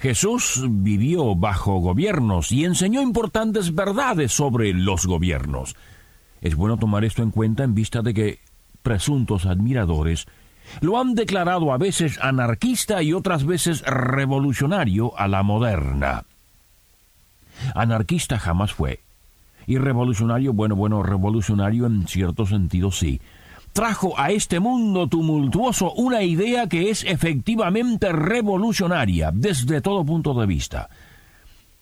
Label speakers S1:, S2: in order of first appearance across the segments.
S1: Jesús vivió bajo gobiernos y enseñó importantes verdades sobre los gobiernos. Es bueno tomar esto en cuenta en vista de que presuntos admiradores lo han declarado a veces anarquista y otras veces revolucionario a la moderna. Anarquista jamás fue. Y revolucionario, bueno, bueno, revolucionario en cierto sentido sí trajo a este mundo tumultuoso una idea que es efectivamente revolucionaria desde todo punto de vista.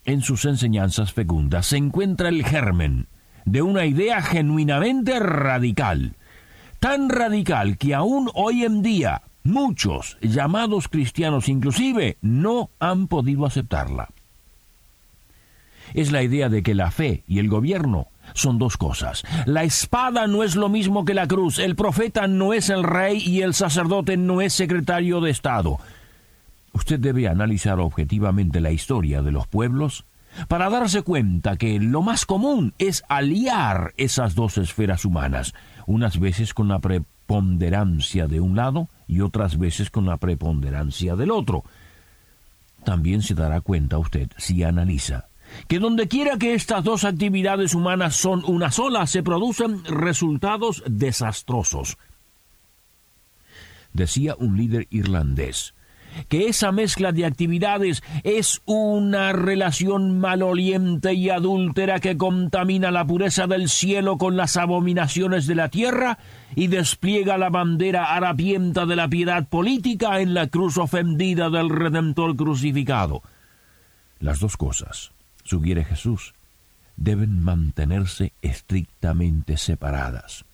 S1: En sus enseñanzas fecundas se encuentra el germen de una idea genuinamente radical, tan radical que aún hoy en día muchos, llamados cristianos inclusive, no han podido aceptarla. Es la idea de que la fe y el gobierno son dos cosas. La espada no es lo mismo que la cruz, el profeta no es el rey y el sacerdote no es secretario de Estado. Usted debe analizar objetivamente la historia de los pueblos para darse cuenta que lo más común es aliar esas dos esferas humanas, unas veces con la preponderancia de un lado y otras veces con la preponderancia del otro. También se dará cuenta usted si analiza que donde quiera que estas dos actividades humanas son una sola, se producen resultados desastrosos. Decía un líder irlandés que esa mezcla de actividades es una relación maloliente y adúltera que contamina la pureza del cielo con las abominaciones de la tierra y despliega la bandera harapienta de la piedad política en la cruz ofendida del Redentor crucificado. Las dos cosas sugiere Jesús, deben mantenerse estrictamente separadas.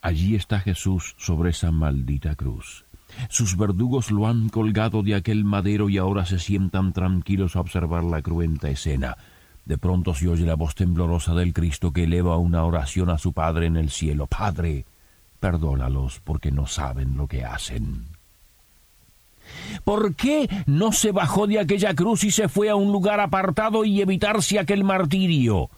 S1: Allí está Jesús sobre esa maldita cruz. Sus verdugos lo han colgado de aquel madero y ahora se sientan tranquilos a observar la cruenta escena. De pronto se oye la voz temblorosa del Cristo que eleva una oración a su Padre en el cielo. Padre, perdónalos porque no saben lo que hacen. ¿Por qué no se bajó de aquella cruz y se fue a un lugar apartado y evitarse aquel martirio?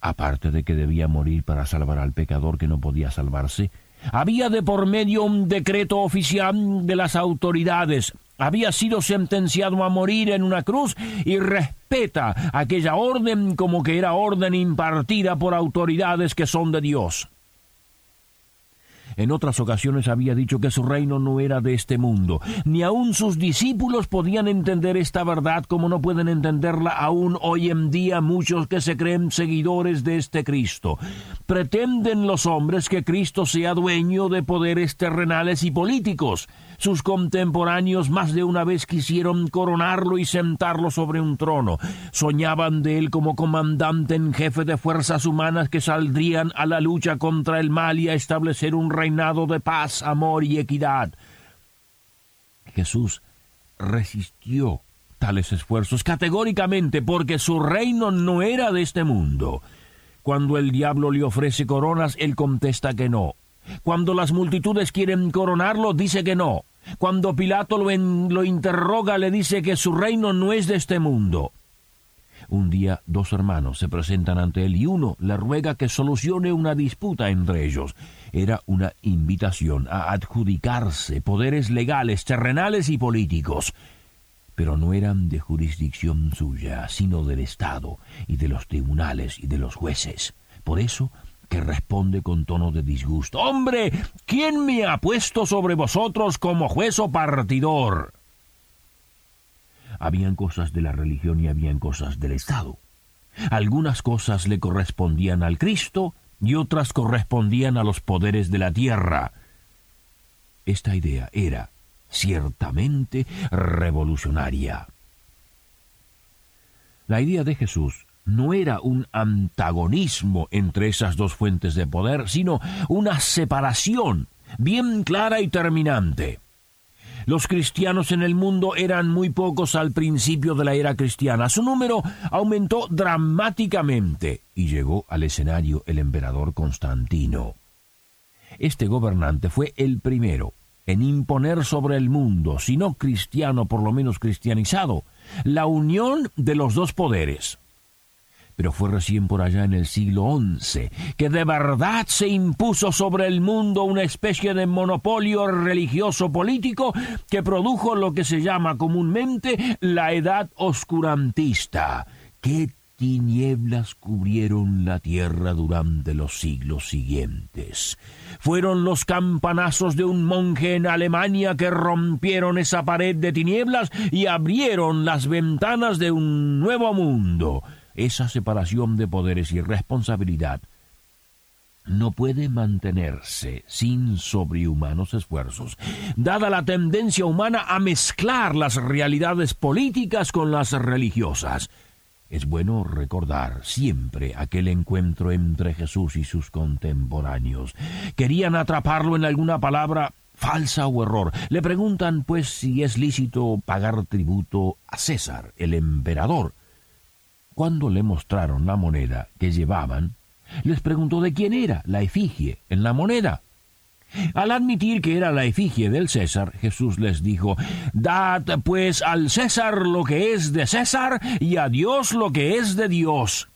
S1: Aparte de que debía morir para salvar al pecador que no podía salvarse, había de por medio un decreto oficial de las autoridades. Había sido sentenciado a morir en una cruz y respeta aquella orden como que era orden impartida por autoridades que son de Dios. En otras ocasiones había dicho que su reino no era de este mundo. Ni aun sus discípulos podían entender esta verdad como no pueden entenderla aún hoy en día muchos que se creen seguidores de este Cristo. Pretenden los hombres que Cristo sea dueño de poderes terrenales y políticos. Sus contemporáneos más de una vez quisieron coronarlo y sentarlo sobre un trono. Soñaban de él como comandante en jefe de fuerzas humanas que saldrían a la lucha contra el mal y a establecer un reinado de paz, amor y equidad. Jesús resistió tales esfuerzos categóricamente porque su reino no era de este mundo. Cuando el diablo le ofrece coronas, él contesta que no. Cuando las multitudes quieren coronarlo, dice que no. Cuando Pilato lo, lo, interroga, le dice que su reino no es de este mundo. Un día dos hermanos se presentan ante él y uno le ruega que solucione una disputa entre ellos. Era una invitación a adjudicarse poderes legales, terrenales y políticos, pero no eran de jurisdicción suya, sino del Estado y de los tribunales y de los jueces. Por eso que responde con tono de disgusto, Hombre, ¿quién me ha puesto sobre vosotros como juez o partidor? Habían cosas de la religión y habían cosas del Estado. Algunas cosas le correspondían al Cristo y otras correspondían a los poderes de la tierra. Esta idea era ciertamente revolucionaria. La idea de Jesús no era un antagonismo entre esas dos fuentes de poder, sino una separación bien clara y terminante. Los cristianos en el mundo eran muy pocos al principio de la era cristiana. Su número aumentó dramáticamente y llegó al escenario el emperador Constantino. Este gobernante fue el primero en imponer sobre el mundo, si no cristiano, por lo menos cristianizado, la unión de los dos poderes. Pero fue recién por allá en el siglo XI que de verdad se impuso sobre el mundo una especie de monopolio religioso político que produjo lo que se llama comúnmente la edad oscurantista. ¡Qué tinieblas cubrieron la tierra durante los siglos siguientes. Fueron los campanazos de un monje en Alemania que rompieron esa pared de tinieblas y abrieron las ventanas de un nuevo mundo. Esa separación de poderes y responsabilidad no puede mantenerse sin sobrehumanos esfuerzos, dada la tendencia humana a mezclar las realidades políticas con las religiosas. Es bueno recordar siempre aquel encuentro entre Jesús y sus contemporáneos. Querían atraparlo en alguna palabra falsa o error. Le preguntan, pues, si es lícito pagar tributo a César, el emperador. Cuando le mostraron la moneda que llevaban, les preguntó de quién era la efigie en la moneda. Al admitir que era la efigie del César, Jesús les dijo, Dad pues al César lo que es de César y a Dios lo que es de Dios.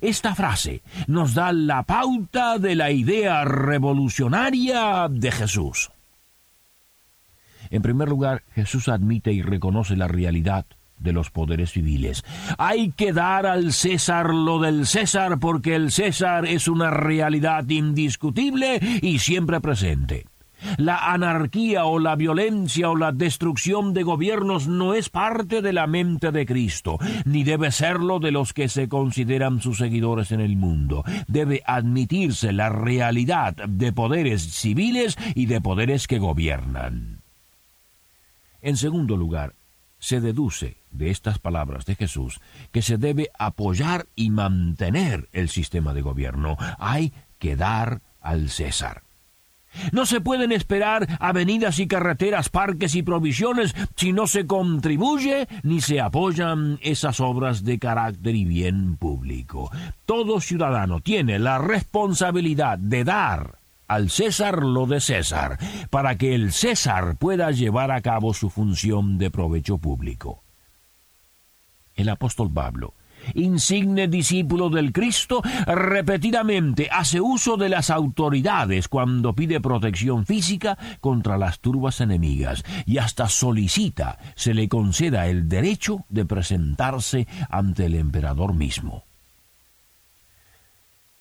S1: Esta frase nos da la pauta de la idea revolucionaria de Jesús. En primer lugar, Jesús admite y reconoce la realidad de los poderes civiles. Hay que dar al César lo del César porque el César es una realidad indiscutible y siempre presente. La anarquía o la violencia o la destrucción de gobiernos no es parte de la mente de Cristo, ni debe serlo de los que se consideran sus seguidores en el mundo. Debe admitirse la realidad de poderes civiles y de poderes que gobiernan. En segundo lugar, se deduce de estas palabras de Jesús que se debe apoyar y mantener el sistema de gobierno. Hay que dar al César. No se pueden esperar avenidas y carreteras, parques y provisiones si no se contribuye ni se apoyan esas obras de carácter y bien público. Todo ciudadano tiene la responsabilidad de dar al César lo de César, para que el César pueda llevar a cabo su función de provecho público. El apóstol Pablo, insigne discípulo del Cristo, repetidamente hace uso de las autoridades cuando pide protección física contra las turbas enemigas y hasta solicita se le conceda el derecho de presentarse ante el emperador mismo.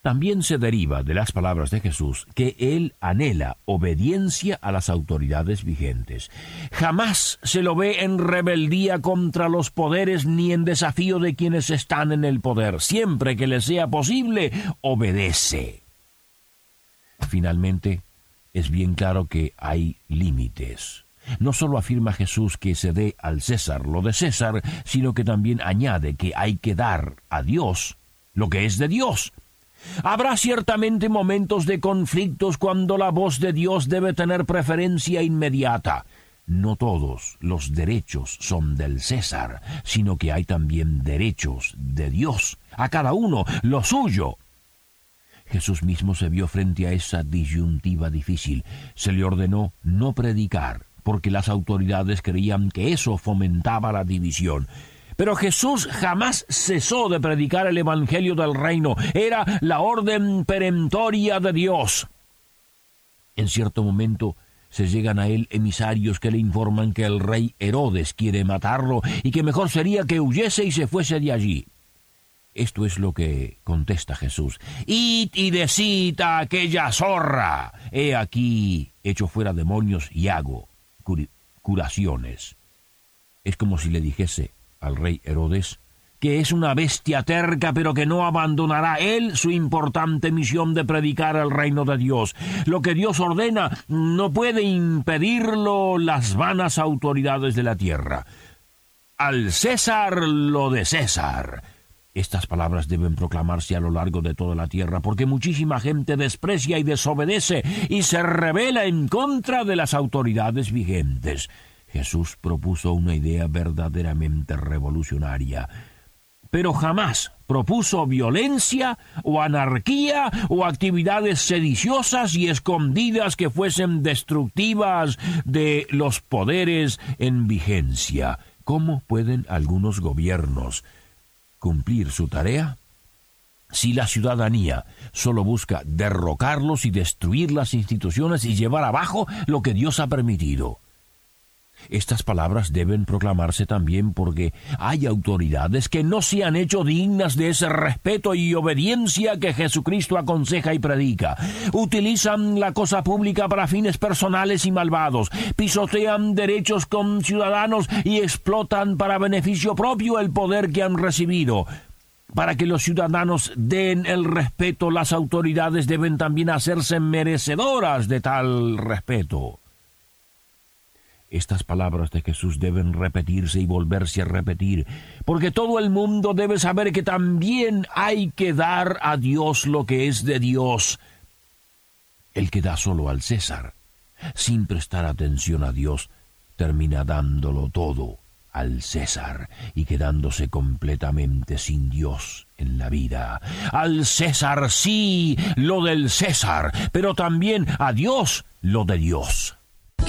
S1: También se deriva de las palabras de Jesús que él anhela obediencia a las autoridades vigentes. Jamás se lo ve en rebeldía contra los poderes ni en desafío de quienes están en el poder. Siempre que le sea posible, obedece. Finalmente, es bien claro que hay límites. No solo afirma Jesús que se dé al César lo de César, sino que también añade que hay que dar a Dios lo que es de Dios Habrá ciertamente momentos de conflictos cuando la voz de Dios debe tener preferencia inmediata. No todos los derechos son del César, sino que hay también derechos de Dios, a cada uno lo suyo. Jesús mismo se vio frente a esa disyuntiva difícil. Se le ordenó no predicar, porque las autoridades creían que eso fomentaba la división. Pero Jesús jamás cesó de predicar el Evangelio del reino. Era la orden perentoria de Dios. En cierto momento se llegan a él emisarios que le informan que el rey Herodes quiere matarlo y que mejor sería que huyese y se fuese de allí. Esto es lo que contesta Jesús. Id y decid a aquella zorra. He aquí hecho fuera demonios y hago curaciones. Es como si le dijese, al rey Herodes, que es una bestia terca, pero que no abandonará él su importante misión de predicar el reino de Dios. Lo que Dios ordena no puede impedirlo las vanas autoridades de la tierra. Al César lo de César. Estas palabras deben proclamarse a lo largo de toda la tierra, porque muchísima gente desprecia y desobedece y se revela en contra de las autoridades vigentes. Jesús propuso una idea verdaderamente revolucionaria, pero jamás propuso violencia o anarquía o actividades sediciosas y escondidas que fuesen destructivas de los poderes en vigencia. ¿Cómo pueden algunos gobiernos cumplir su tarea? Si la ciudadanía solo busca derrocarlos y destruir las instituciones y llevar abajo lo que Dios ha permitido. Estas palabras deben proclamarse también porque hay autoridades que no se han hecho dignas de ese respeto y obediencia que Jesucristo aconseja y predica. Utilizan la cosa pública para fines personales y malvados, pisotean derechos con ciudadanos y explotan para beneficio propio el poder que han recibido. Para que los ciudadanos den el respeto, las autoridades deben también hacerse merecedoras de tal respeto. Estas palabras de Jesús deben repetirse y volverse a repetir, porque todo el mundo debe saber que también hay que dar a Dios lo que es de Dios. El que da solo al César, sin prestar atención a Dios, termina dándolo todo al César y quedándose completamente sin Dios en la vida. Al César sí, lo del César, pero también a Dios lo de Dios.